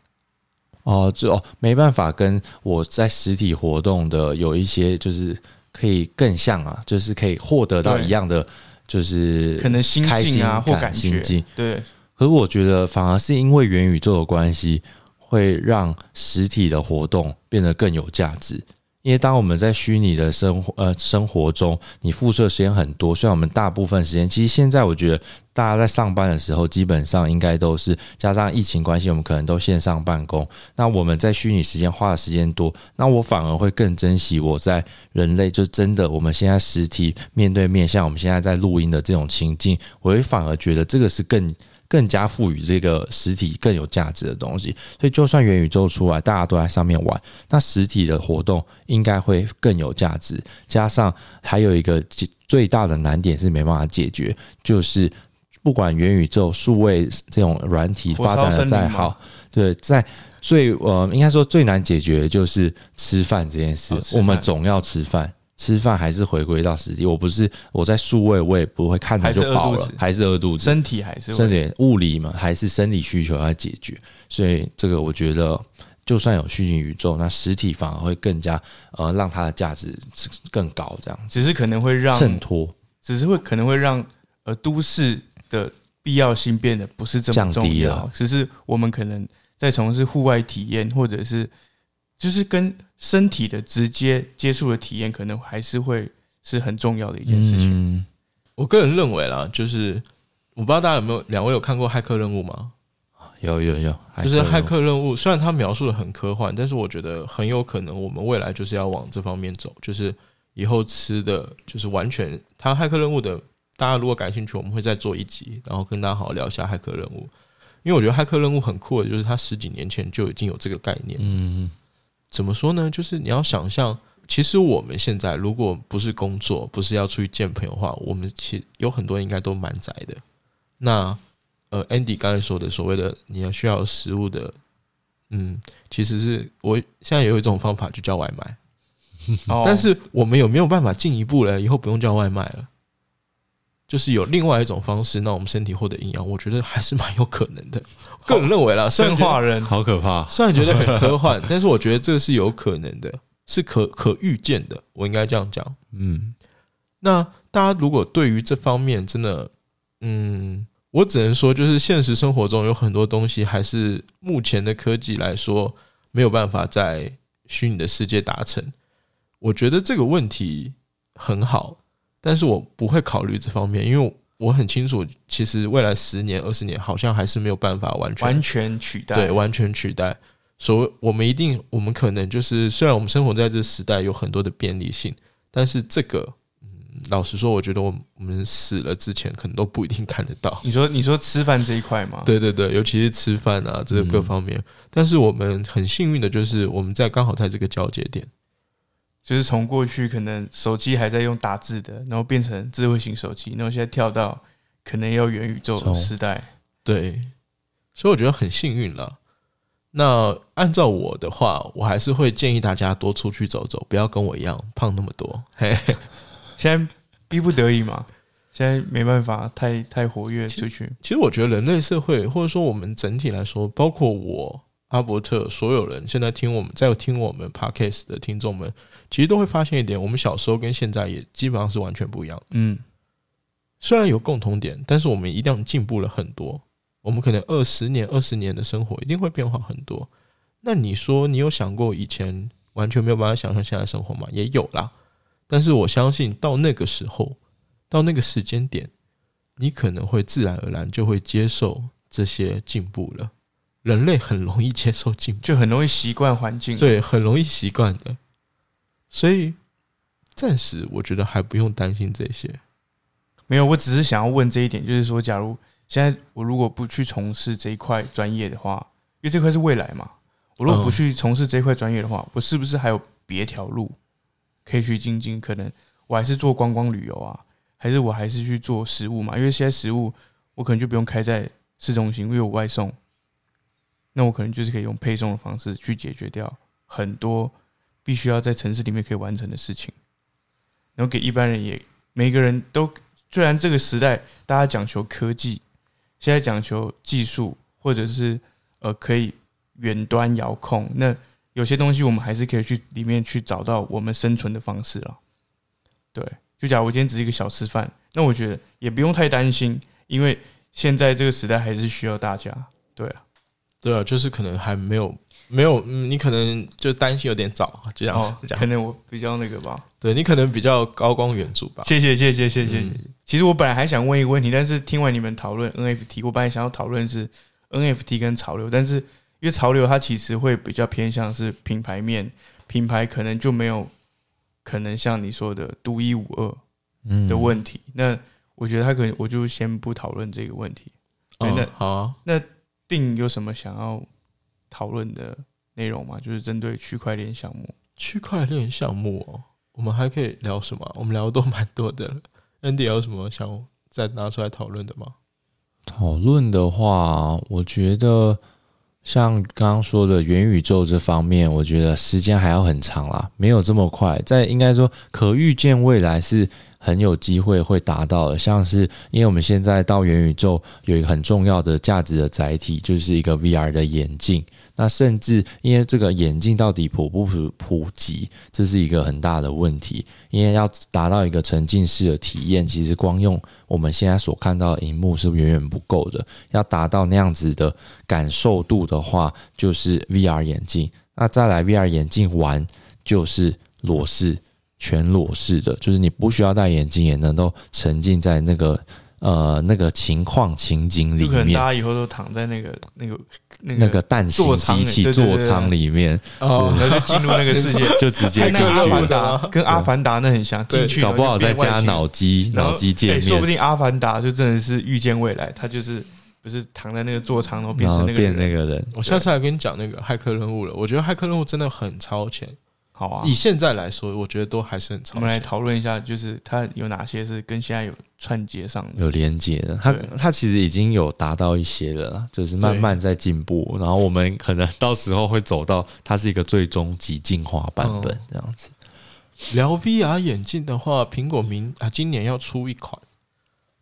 哦，这哦没办法跟我在实体活动的有一些就是可以更像啊，就是可以获得到一样的，就是可能心开心境啊或感觉心境。，对，可是我觉得反而是因为元宇宙的关系，会让实体的活动变得更有价值。因为当我们在虚拟的生活呃生活中，你辐射时间很多，虽然我们大部分时间，其实现在我觉得大家在上班的时候，基本上应该都是加上疫情关系，我们可能都线上办公。那我们在虚拟时间花的时间多，那我反而会更珍惜我在人类就真的我们现在实体面对面，像我们现在在录音的这种情境，我会反而觉得这个是更更加赋予这个实体更有价值的东西。所以，就算元宇宙出来，大家都在上面玩，那实体的活动应该会更有价值。加上还有一个解最大的难点是没办法解决，就是不管元宇宙、数位这种软体发展的再好，对，在最呃，应该说最难解决的就是吃饭这件事。哦我们总要吃饭，吃饭还是回归到实际。我不是我在数位，我也不会看着就饱了还是饿肚子。身体还是会。甚至物理嘛，还是生理需求要解决，所以这个我觉得，就算有虚拟宇宙，那实体反而会更加呃让它的价值更高，这样只是可能会让衬托。只是会可能会让呃都市的必要性变得不是这么降重要。低了，只是我们可能在从事户外体验，或者是就是跟身体的直接接触的体验，可能还是会是很重要的一件事情。嗯，我个人认为啦，就是我不知道大家有没有两位有看过《骇客任务》吗？有有有，就是《骇骇客任务》，虽然它描述的很科幻，但是我觉得很有可能我们未来就是要往这方面走，就是以后吃的就是完全它《骇客任务》的，大家如果感兴趣，我们会再做一集，然后跟大家好好聊一下《骇客任务》，因为我觉得《骇客任务》很酷的，就是它十几年前就已经有这个概念。嗯怎么说呢？就是你要想象，其实我们现在如果不是工作，不是要出去见朋友的话，我们其实有很多应该都蛮宅的。那呃，Andy 刚才说的所谓的你要需要食物的，嗯，其实是我现在有一种方法就叫外卖，哦但是我们有没有办法进一步了？以后不用叫外卖了，就是有另外一种方式，让我们身体获得营养，我觉得还是蛮有可能的。个人认为啦，生化人好可怕，虽然觉得很科幻，但是我觉得这个是有可能的，是可可预见的。我应该这样讲。嗯那大家如果对于这方面真的，嗯，我只能说，就是现实生活中有很多东西，还是目前的科技来说没有办法在虚拟的世界达成。我觉得这个问题很好，但是我不会考虑这方面，因为我很清楚，其实未来十年、二十年好像还是没有办法完全完全取代，对，完全取代。所谓我们一定，我们可能就是，虽然我们生活在这时代有很多的便利性，但是这个，嗯，老实说，我觉得我们我们死了之前，可能都不一定看得到。你说你说吃饭这一块吗？对对对，尤其是吃饭啊，这个各嗯方面。但是我们很幸运的就是，我们在刚好在这个交界点。就是从过去可能手机还在用打字的，然后变成智慧型手机，然后现在跳到可能要元宇宙的时代。对，所以我觉得很幸运了。那按照我的话，我还是会建议大家多出去走走，不要跟我一样胖那么多。嘿嘿 现在逼不得已嘛，现在没办法，太太活跃出去。其实我觉得人类社会，或者说我们整体来说，包括我阿伯特所有人，现在听我们在听我们 podcast 的听众们，其实都会发现一点，我们小时候跟现在也基本上是完全不一样的。嗯，虽然有共同点，但是我们一定进步了很多。我们可能二十年、二十年的生活一定会变化很多。那你说，你有想过以前完全没有办法想象现在生活吗？也有啦。但是我相信到那个时候，到那个时间点，你可能会自然而然就会接受这些进步了。人类很容易接受进步，就很容易习惯环境。对，很容易习惯的。所以暂时我觉得还不用担心这些。没有，我只是想要问这一点，就是说，假如现在我如果不去从事这一块专业的话，因为这块是未来嘛，我如果不去从事这一块专业的话，我是不是还有别条路可以去精进？可能我还是做观光旅游啊，还是我还是去做食物嘛？因为现在食物我可能就不用开在市中心，因为我外送，那我可能就是可以用配送的方式去解决掉很多必须要在城市里面可以完成的事情，然后给一般人也每个人都，虽然这个时代大家讲求科技。现在讲求技术，或者是呃可以远端遥控，那有些东西我们还是可以去里面去找到我们生存的方式了。对，就假如我今天只是一个小吃饭，那我觉得也不用太担心，因为现在这个时代还是需要大家。对啊，对啊，就是可能还没有没有，嗯你可能就担心有点早，这样讲，可能我比较那个吧。对你可能比较高光远瞩吧。谢谢谢谢谢谢。其实我本来还想问一个问题，但是听完你们讨论 NFT，我本来想要讨论是 NFT 跟潮流，但是因为潮流它其实会比较偏向是品牌面，品牌可能就没有可能像你说的独一无二的问题。那我觉得他可能我就先不讨论这个问题。那好，那定有什么想要讨论的内容吗？就是针对区块链项目。区块链项目哦，我们还可以聊什么？我们聊的都蛮多的了。Andy 有什么想再拿出来讨论的吗？讨论的话，我觉得像刚刚说的元宇宙这方面，我觉得时间还要很长啦，没有这么快。在应该说可预见未来是很有机会会达到的。像是因为我们现在到元宇宙有一个很重要的价值的载体，就是一个 VR 的眼镜。那甚至因为这个眼镜到底普不普普及，这是一个很大的问题。因为要达到一个沉浸式的体验，其实光用我们现在所看到的荧幕是远远不够的。要达到那样子的感受度的话，就是 VR 眼镜。那再来 VR 眼镜玩，就是裸视，全裸式的，就是你不需要戴眼镜也能够沉浸在那个。呃，那个情况情景里面，大家以后都躺在那个那个那个那个蛋形机器座舱里面，哦，然后就进入那个世界，就直接进去。阿凡达跟阿凡达那很像，进去搞不好再加脑机脑机界面，说不定阿凡达就真的是预见未来，他就是不是躺在那个座舱，然后变成那个变那个人。我下次来跟你讲那个骇客任务了，我觉得骇客任务真的很超前。好啊，以现在来说，我觉得都还是很超。我们来讨论一下，就是它有哪些是跟现在有串接上的、有连接的。它它其实已经有达到一些了，就是慢慢在进步。然后我们可能到时候会走到它是一个最终极进化版本这样子。聊 VR 眼镜的话，苹果明啊今年要出一款。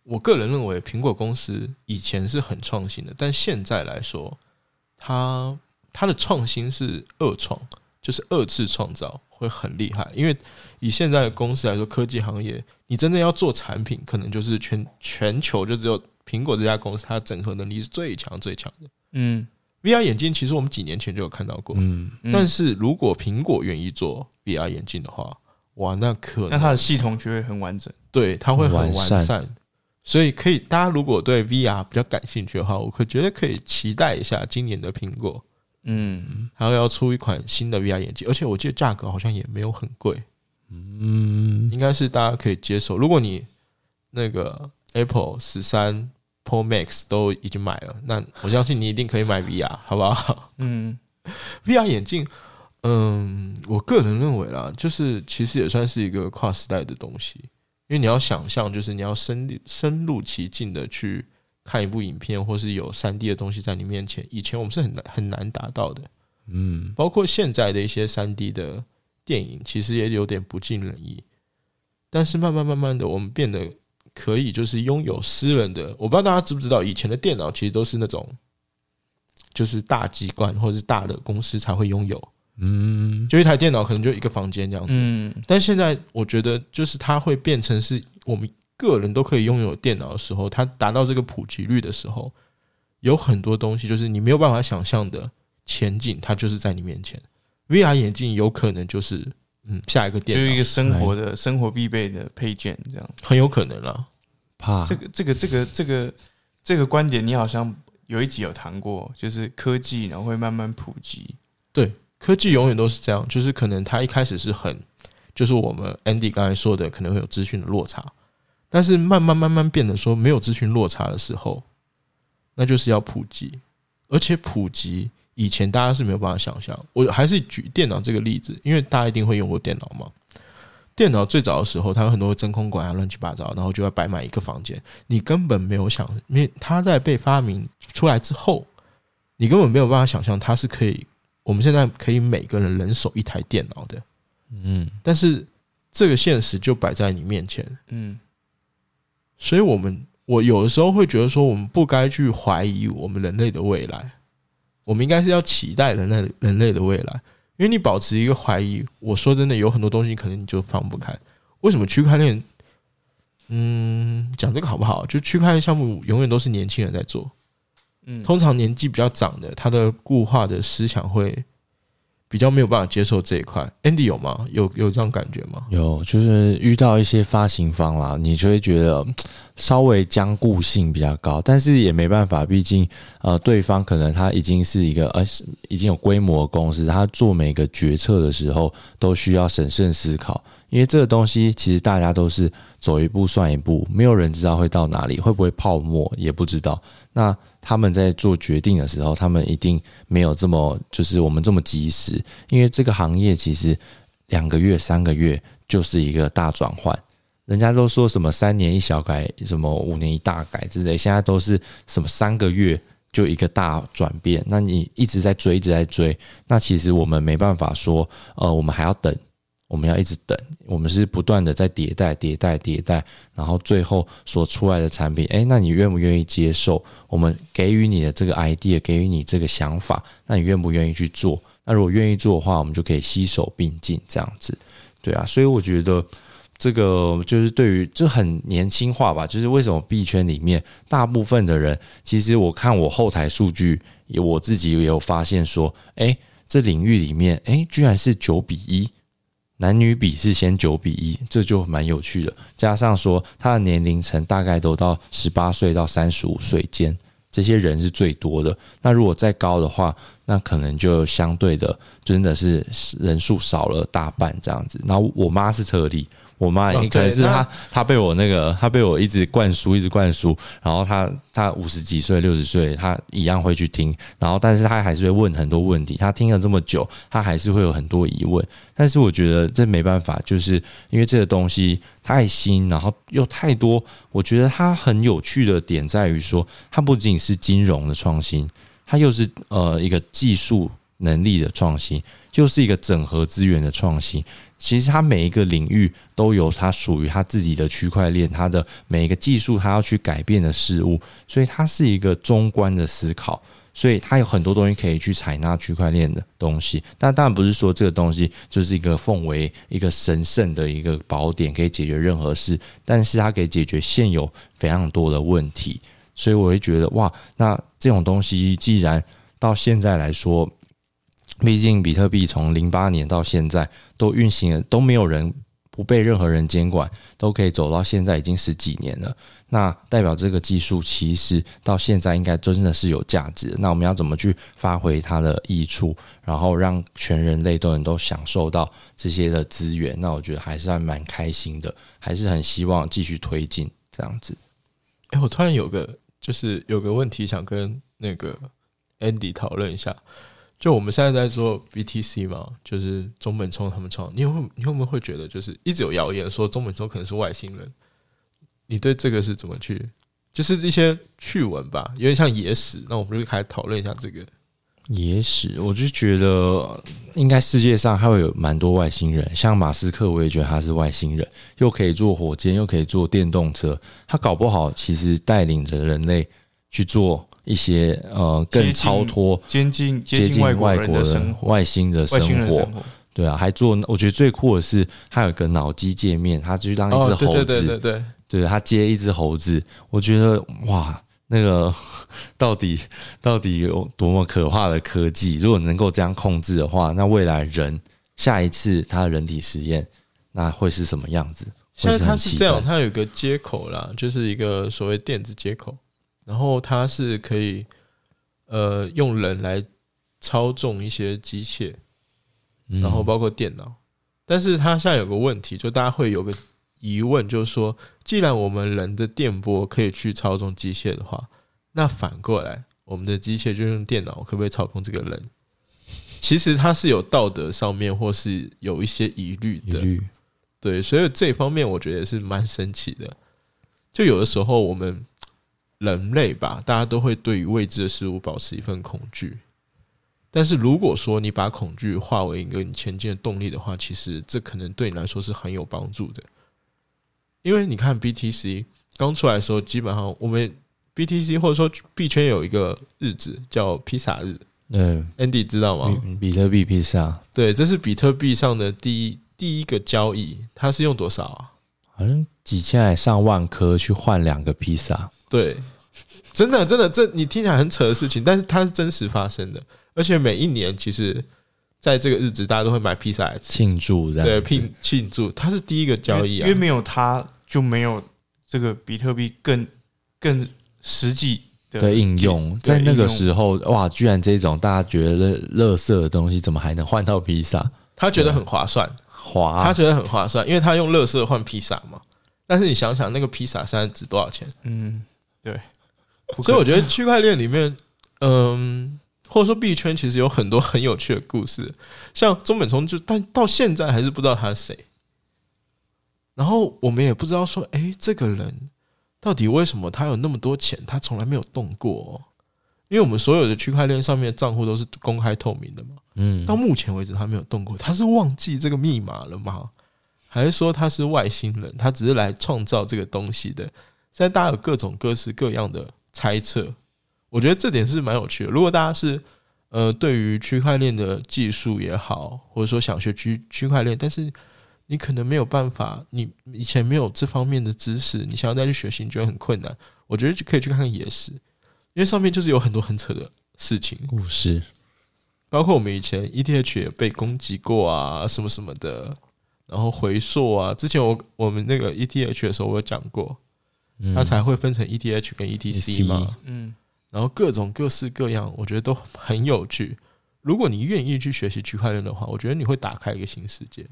我个人认为，苹果公司以前是很创新的，但现在来说，它它的创新是二创。就是二次创造会很厉害，因为以现在的公司来说，科技行业你真的要做产品，可能就是全全球就只有苹果这家公司，它整合能力是最强最强的。嗯，VR 眼镜其实我们几年前就有看到过，嗯，但是如果苹果愿意做 VR 眼镜的话，哇，那可能那它的系统就会很完整，对，它会很完善，所以可以大家如果对 VR 比较感兴趣的话，我可觉得可以期待一下今年的苹果。嗯，还有要出一款新的 VR 眼镜，而且我记得价格好像也没有很贵，嗯，应该是大家可以接受。如果你那个 Apple 十三 Pro Max 都已经买了，那我相信你一定可以买 VR，好不好？嗯，VR 眼镜，嗯，我个人认为啦，就是其实也算是一个跨时代的东西，因为你要想象，就是你要深入深入其境的去。看一部影片，或是有三 D 的东西在你面前，以前我们是很难很难达到的。嗯，包括现在的一些三 D 的电影，其实也有点不尽人意。但是慢慢慢慢的，我们变得可以就是拥有私人的。我不知道大家知不知道，以前的电脑其实都是那种，就是大机关或者是大的公司才会拥有，嗯，就一台电脑可能就一个房间这样子。嗯，但现在我觉得，就是它会变成是我们个人都可以拥有电脑的时候，它达到这个普及率的时候，有很多东西就是你没有办法想象的前景，它就是在你面前。VR 眼镜有可能就是嗯下一个电脑，就是一个生活的生活必备的配件，这样。很有可能了。怕这个这个这个这个这个观点，你好像有一集有谈过，就是科技然后会慢慢普及。对，科技永远都是这样，就是可能它一开始是很，就是我们 Andy 刚才说的，可能会有资讯的落差，但是慢慢慢慢变得说没有资讯落差的时候，那就是要普及，而且普及以前大家是没有办法想象。我还是举电脑这个例子，因为大家一定会用过电脑嘛。电脑最早的时候，它有很多真空管啊，乱七八糟，然后就要摆满一个房间，你根本没有想，因为它在被发明出来之后，你根本没有办法想象它是可以，我们现在可以每个人人手一台电脑的，嗯，但是这个现实就摆在你面前，嗯所以我们我有的时候会觉得说，我们不该去怀疑我们人类的未来，我们应该是要期待人类人类的未来。因为你保持一个怀疑，我说真的，有很多东西可能你就放不开。为什么区块链？嗯，讲这个好不好？就区块链项目永远都是年轻人在做，嗯，通常年纪比较长的，他的固化的思想会比较没有办法接受这一块。Andy 有吗？有有这样感觉吗？有，就是遇到一些发行方啦，你就会觉得稍微僵固性比较高，但是也没办法，毕竟呃，对方可能他已经是一个呃已经有规模的公司，他做每个决策的时候都需要审慎思考，因为这个东西其实大家都是走一步算一步，没有人知道会到哪里，会不会泡沫也不知道。那他们在做决定的时候，他们一定没有这么就是我们这么及时，因为这个行业其实两个月、三个月就是一个大转换。人家都说什么三年一小改，什么五年一大改之类，现在都是什么三个月就一个大转变。那你一直在追，一直在追，那其实我们没办法说，呃，我们还要等，我们要一直等，我们是不断的在迭代、迭代、迭代，然后最后所出来的产品，诶，那你愿不愿意接受？我们给予你的这个 idea，给予你这个想法，那你愿不愿意去做？那如果愿意做的话，我们就可以携手并进，这样子，对啊。所以我觉得这个就是对于就很年轻化吧，就是为什么币圈里面大部分的人，其实我看我后台数据，我自己也有发现说，诶，这领域里面，诶，居然是九比一。男女比是先九比一，这就蛮有趣的。加上说他的年龄层大概都到十八岁到三十五岁间，这些人是最多的。那如果再高的话，那可能就相对的真的是人数少了大半这样子。那我妈是特例，我妈哦可能是她，她被我那个，她被我一直灌输，一直灌输。然后她她五十几岁、六十岁，她一样会去听。然后，但是她还是会问很多问题。她听了这么久，她还是会有很多疑问。但是我觉得这没办法，就是因为这个东西太新，然后又太多。我觉得它很有趣的点在于说，它不仅是金融的创新，它又是呃一个技术能力的创新，又是一个整合资源的创新。其实它每一个领域都有它属于它自己的区块链，它的每一个技术它要去改变的事物，所以它是一个中观的思考。所以它有很多东西可以去采纳区块链的东西，但当然不是说这个东西就是一个奉为一个神圣的一个宝典，可以解决任何事，但是它可以解决现有非常多的问题。所以我会觉得哇，那这种东西既然到现在来说，毕竟比特币从零八年到现在都运行了，都没有人不被任何人监管，都可以走到现在已经十几年了。那代表这个技术其实到现在应该真的是有价值。那我们要怎么去发挥它的益处，然后让全人类都能都享受到这些的资源？那我觉得还是还蛮开心的，还是很希望继续推进这样子。哎、我突然有个就是有个问题想跟那个 Andy 讨论一下，就我们现在在做 BTC 嘛，就是中本聪他们创，你会你会不会觉得就是一直有谣言说中本聪可能是外星人？你对这个是怎么去？就是一些趣闻吧，有点像野史。那我们就开始讨论一下这个。野史，我就觉得应该世界上还会有蛮多外星人，像马斯克，我也觉得他是外星人，又可以做火箭，又可以做电动车，他搞不好其实带领着人类去做一些呃更超脱、接近接接近近外国人的生活，外星的生活。对啊，还做，我觉得最酷的是，他有个脑机界面，他就当一只猴子，对对对对，对他接一只猴子，我觉得哇，那个 到底到底有多么可怕的科技？如果能够这样控制的话，那未来人下一次他的人体实验，那会是什么样子？现在它是这样，待它有一个接口啦，就是一个所谓电子接口，然后它是可以呃用人来操纵一些机械，嗯然后包括电脑。但是它现在有个问题，就大家会有个疑问，就是说，既然我们人的电波可以去操纵机械的话，那反过来，我们的机械就用电脑可不可以操控这个人？其实它是有道德上面或是有一些疑虑的，对，所以这方面我觉得是蛮神奇的。就有的时候我们人类吧，大家都会对于未知的事物保持一份恐惧。但是如果说你把恐惧化为一个你前进的动力的话，其实这可能对你来说是很有帮助的。因为你看 BTC 刚出来的时候，基本上我们 BTC 或者说币圈有一个日子叫披萨日对，，Andy 知道吗？比比特币披萨对，这是比特币上的第一第一个交易，它是用多少啊？好像几千还上万颗去换两个披萨，对，真的真的，这你听起来很扯的事情，但是它是真实发生的，而且每一年其实在这个日子，大家都会买披萨来吃，庆祝这样对，庆庆祝，它是第一个交易啊因为，没有它就没有这个比特币更更实际的的应用，对在那个时候，哇，居然这种大家觉得乐乐色的东西，怎么还能换到披萨？他觉得很划算，滑，他觉得很划算，因为他用乐色换披萨嘛。但是你想想，那个披萨现在值多少钱？嗯，所以我觉得区块链里面，嗯，或者说币圈其实有很多很有趣的故事，像中本聪就，但到现在还是不知道他是谁。然后我们也不知道说，诶，这个人到底为什么他有那么多钱，他从来没有动过哦、因为我们所有的区块链上面的账户都是公开透明的嘛，嗯到目前为止他没有动过，他是忘记这个密码了吗？还是说他是外星人，他只是来创造这个东西的？现在大家有各种各式各样的猜测，我觉得这点是蛮有趣的。如果大家是呃对于区块链的技术也好，或者说想学区区块链，但是你可能没有办法，你以前没有这方面的知识，你想要再去学习，你觉得很困难，我觉得就可以去看看野史，因为上面就是有很多很扯的事情。故事，包括我们以前 ETH 也被攻击过啊，什么什么的，然后回溯啊，之前我我们那个 ETH 的时候，我有讲过，嗯它才会分成 ETH 跟 ETC 嘛，嗯，然后各种各式各样，我觉得都很有趣。如果你愿意去学习区块链的话，我觉得你会打开一个新世界。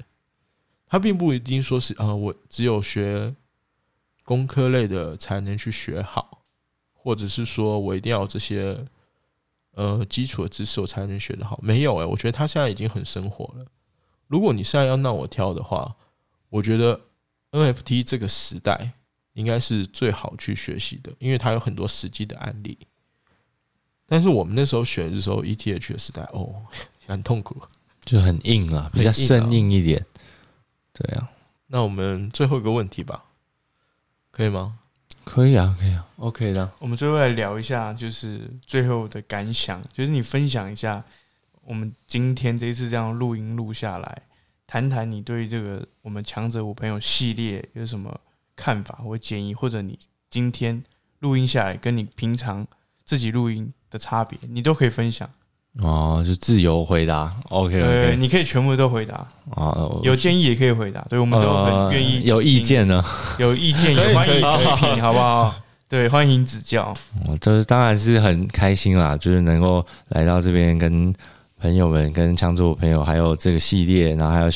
它并不一定说是啊、我只有学工科类的才能去学好，或者是说我一定要这些呃基础的知识我才能学得好。没有诶、我觉得它现在已经很生活了。如果你现在要让我挑的话，我觉得 NFT 这个时代应该是最好去学习的，因为它有很多实际的案例。但是我们那时候选的时候，ETH 的时代哦，很痛苦。就很硬啊，比较生硬一点。对啊，那我们最后一个问题吧，可以吗？可以啊，可以啊，OK 的。我们最后来聊一下，就是最后的感想，就是你分享一下我们今天这一次这样录音录下来，谈谈你对这个我们强者我朋友系列有什么看法或建议，或者你今天录音下来跟你平常自己录音的差别，你都可以分享。哦，就自由回答，OK 呃，OK。你可以全部都回答，哦，有建议也可以回答，对我们都很愿意、呃有意，见呢。有意见 也欢迎批评，好不好？对，欢迎指教。我就是当然是很开心啦，就是能够来到这边跟朋友们、跟枪支我朋友，还有这个系列，然后还有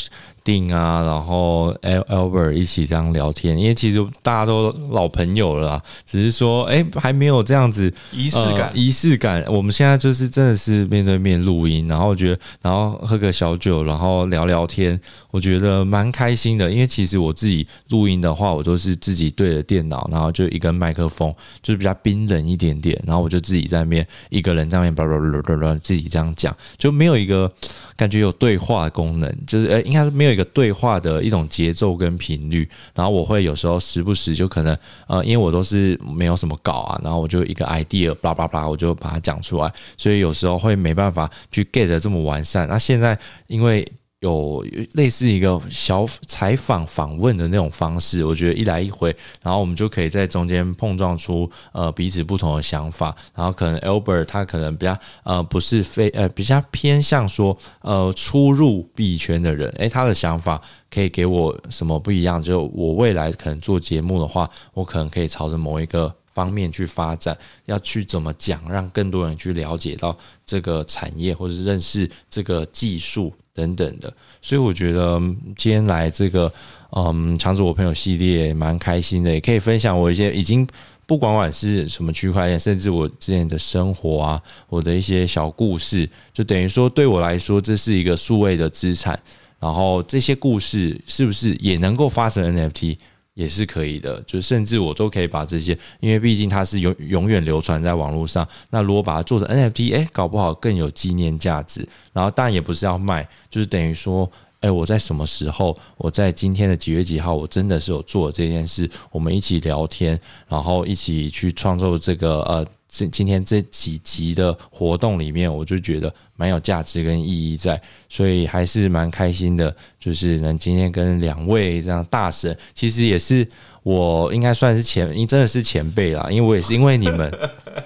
定啊，然后 Al Albert 一起这样聊天，因为其实大家都老朋友了啦，只是说哎、还没有这样子仪式感呃，仪式感。我们现在就是真的是面对面录音，然后我觉得，然后喝个小酒，然后聊聊天，我觉得蛮开心的。因为其实我自己录音的话，我都是自己对着电脑，然后就一根麦克风，就是比较冰冷一点点，然后我就自己在那边一个人在那边叭叭叭叭叭自己这样讲，就没有一个感觉有对话功能，就是呃，应该是没有一个对话的一种节奏跟频率。然后我会有时候时不时就可能呃，因为我都是没有什么稿啊，然后我就一个 idea，叭叭叭，我就把它讲出来，所以有时候会没办法去 get 这么完善。那现在因为有类似一个小采访访问的那种方式，我觉得一来一回，然后我们就可以在中间碰撞出呃彼此不同的想法，然后可能 Albert 他可能比较呃不是非呃比较偏向说呃初入币圈的人，诶，他的想法可以给我什么不一样？就我未来可能做节目的话，我可能可以朝着某一个方面去发展，要去怎么讲，让更多人去了解到这个产业，或者是认识这个技术等等的。所以我觉得今天来这个嗯强者我朋友系列蛮开心的，也可以分享我一些已经。不管管是什么区块链，甚至我之前的生活啊，我的一些小故事，就等于说对我来说，这是一个数位的资产。然后这些故事是不是也能够发成 NFT，也是可以的。就甚至我都可以把这些，因为毕竟它是永永远流传在网络上。那如果把它做成 NFT，哎，搞不好更有纪念价值。然后当然也不是要卖，就是等于说，哎，我在什么时候，我在今天的几月几号，我真的是有做这件事，我们一起聊天，然后一起去创作这个呃。今今天这几集的活动里面，我就觉得蛮有价值跟意义在，所以还是蛮开心的，就是能今天跟两位这样大神，其实也是我应该算是前，因真的是前辈啦，因为我也是因为你们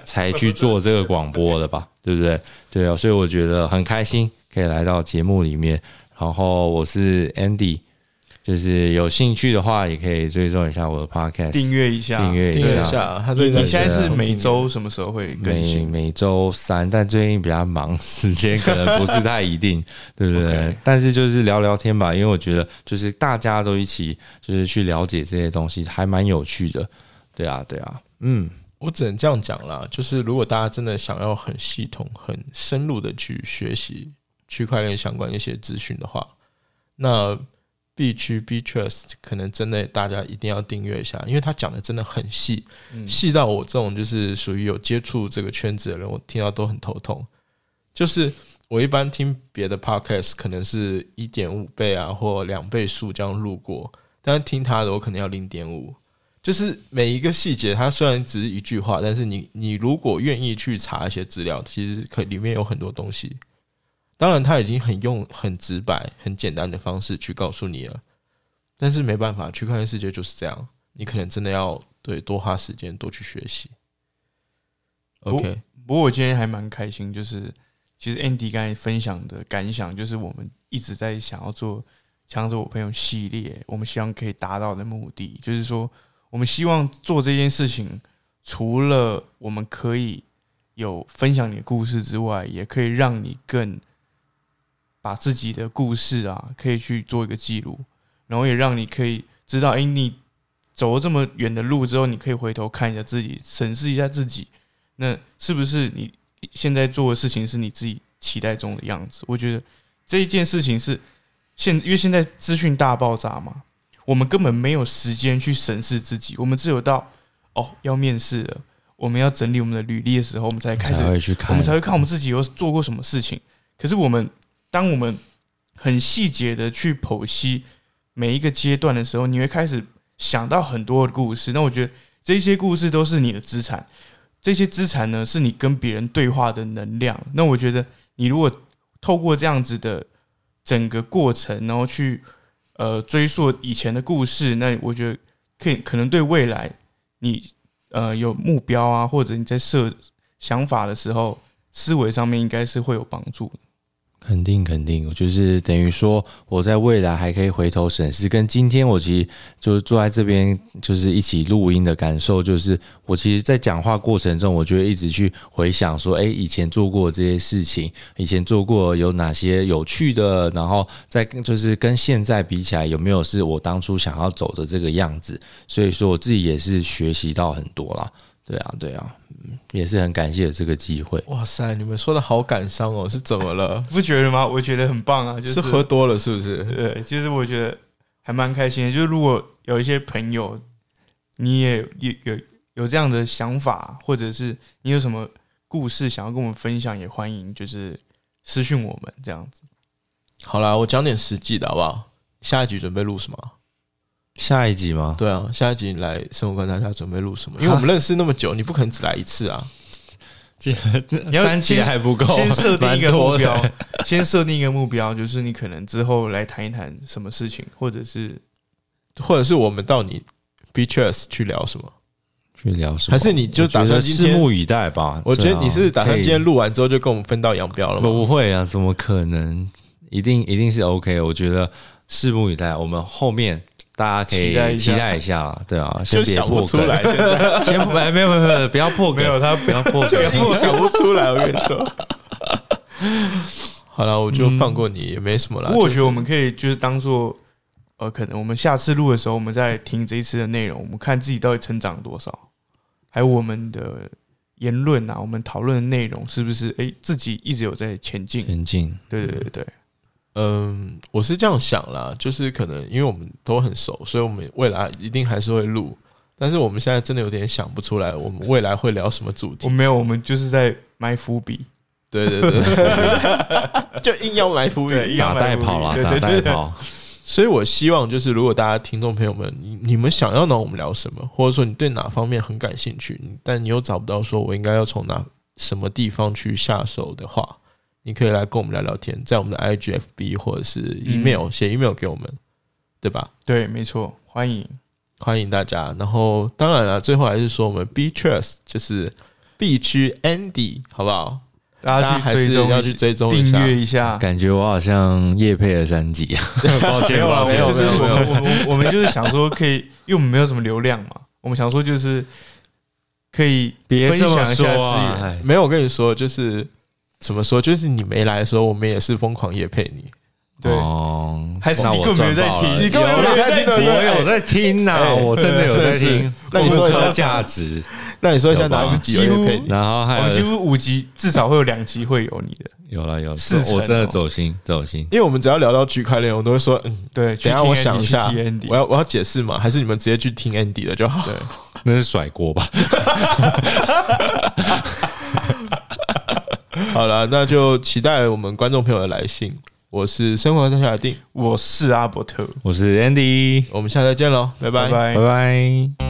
才去做这个广播的吧，对不对？对啊，所以我觉得很开心可以来到节目里面，然后我是 Andy。就是有兴趣的话，也可以追踪一下我的 podcast，订阅一下，订阅一下。一下，他最近现在是每周什么时候会更新？每周三，但最近比较忙，时间可能不是太一定，对不对但是就是聊聊天吧，因为我觉得就是大家都一起就是去了解这些东西，还蛮有趣的。对啊，对啊，嗯，我只能这样讲啦，就是如果大家真的想要很系统、很深入的去学习区块链相关一些资讯的话，那 B 区 B Trust 可能真的大家一定要订阅一下，因为他讲的真的很细，嗯细到我这种就是属于有接触这个圈子的人，我听到都很头痛。就是我一般听别的 podcast 可能是一点五倍啊或两倍速这样路过，但是听他的我可能要零点五。就是每一个细节，它虽然只是一句话，但是你你如果愿意去查一些资料，其实可里面有很多东西。当然，他已经很用很直白、很简单的方式去告诉你了，但是没办法，区块链世界就是这样，你可能真的要对多花时间多去学习。OK，不过我今天还蛮开心，就是其实 Andy 刚才分享的感想，就是我们一直在想要做“强者我朋友”系列，我们希望可以达到的目的，就是说，我们希望做这件事情，除了我们可以有分享你的故事之外，也可以让你更把自己的故事啊，可以去做一个记录，然后也让你可以知道，哎、你走了这么远的路之后，你可以回头看一下自己，审视一下自己。那是不是你现在做的事情是你自己期待中的样子？我觉得这一件事情是现，因为现在资讯大爆炸嘛，我们根本没有时间去审视自己，我们只有到哦要面试了，我们要整理我们的履历的时候，我们才开始我们才会看我们自己有做过什么事情。可是我们当我们很细节的去剖析每一个阶段的时候，你会开始想到很多的故事。那我觉得这些故事都是你的资产，这些资产呢是你跟别人对话的能量。那我觉得你如果透过这样子的整个过程，然后去呃追溯以前的故事，那我觉得可以可能对未来你呃有目标啊，或者你在设想法的时候，思维上面应该是会有帮助。肯定肯定，就是等于说我在未来还可以回头审视，跟今天我其实就是坐在这边就是一起录音的感受，就是我其实，在讲话过程中，我就会一直去回想说，哎，以前做过这些事情，以前做过有哪些有趣的，然后再就是跟现在比起来，有没有是我当初想要走的这个样子？所以说，我自己也是学习到很多啦。对啊，对啊，也是很感谢这个机会。哇塞，你们说的好感伤哦，是怎么了？不觉得吗？我觉得很棒啊，就是喝多了是不是？对，就是我觉得还蛮开心的。就是如果有一些朋友，你也有有有这样的想法，或者是你有什么故事想要跟我们分享，也欢迎就是私讯我们这样子。好啦，我讲点实际的好不好？下一集准备录什么？下一集吗？对啊，下一集你来生活观察家准备录什么？因为我们认识那么久，你不可能只来一次啊。你要三集还不够，先设定一个目标，先设定一个目标，就是你可能之后来谈一谈什么事情，或者是或者是我们到你 B c h e s 去聊什么？去聊什么？还是你就打算拭目以待吧？我觉得你是打算今天录完之后就跟我们分道扬镳了吗？不会啊，怎么可能？一定一定是 OK。我觉得拭目以待，我们后面。大家可以期待一下，对啊，先别破出来，现在。先不，没有没有没有，不要破，没有他不要破，想不出来，我跟你说。好了，我就放过你，也没什么了。我觉得我们可以就是当做，呃，可能我们下次录的时候，我们再听这一次的内容，我们看自己到底成长多少，还有我们的言论啊，我们讨论的内容是不是，哎，自己一直有在前进，前进，对对对对。嗯，我是这样想啦，就是可能因为我们都很熟，所以我们未来一定还是会录。但是我们现在真的有点想不出来，我们未来会聊什么主题？我没有，我们就是在埋伏笔。对对对，就硬要埋伏笔，打带跑啦，打带跑。所以我希望就是，如果大家听众朋友们，你你们想要呢，我们聊什么，或者说你对哪方面很感兴趣，但你又找不到说我应该要从哪什么地方去下手的话。你可以来跟我们聊聊天，在我们的 IGFB 或者是 email 写 email 给我们，对吧？对，没错，欢迎欢迎大家。然后当然了，最后还是说我们 B Trust 就是 B 区 Andy，好不好？大家还是要去追踪订阅一下。感觉我好像叶配了三集 啊，抱歉，没有没有没有没有，我们我们就是想说可以，因为我们没有什么流量嘛，我们想说就是可以分享一下资源。没有，我跟你说就是。怎么说？就是你没来的时候，我们也是疯狂夜配你。对，还是你根本没在听？你根本没在听？我有在听呐，我真的有在听。那你说一下。价值？那你说一下哪几集有配？然后还有几乎五集，至少会有两集会有你的。有了有，了，我真的走心走心。因为我们只要聊到区块链，我都会说，嗯，对。等下我想一下，我要我要解释嘛？还是你们直接去听 Andy 的就好？对，那是甩锅吧。好了，那就期待我们观众朋友的来信。我是生活在小定，我是阿伯特，我是 Andy，我们下次再见喽，拜拜。拜拜。